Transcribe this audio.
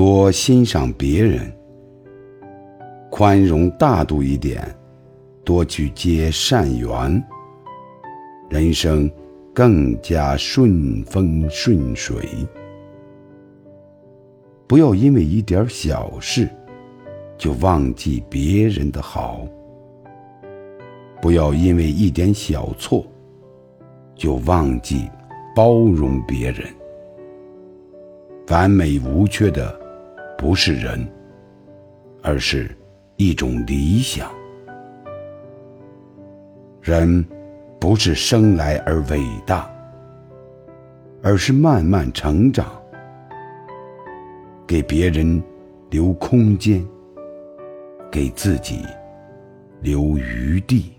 多欣赏别人，宽容大度一点，多去结善缘，人生更加顺风顺水。不要因为一点小事就忘记别人的好，不要因为一点小错就忘记包容别人。完美无缺的不是人，而是一种理想。人不是生来而伟大，而是慢慢成长，给别人留空间，给自己留余地。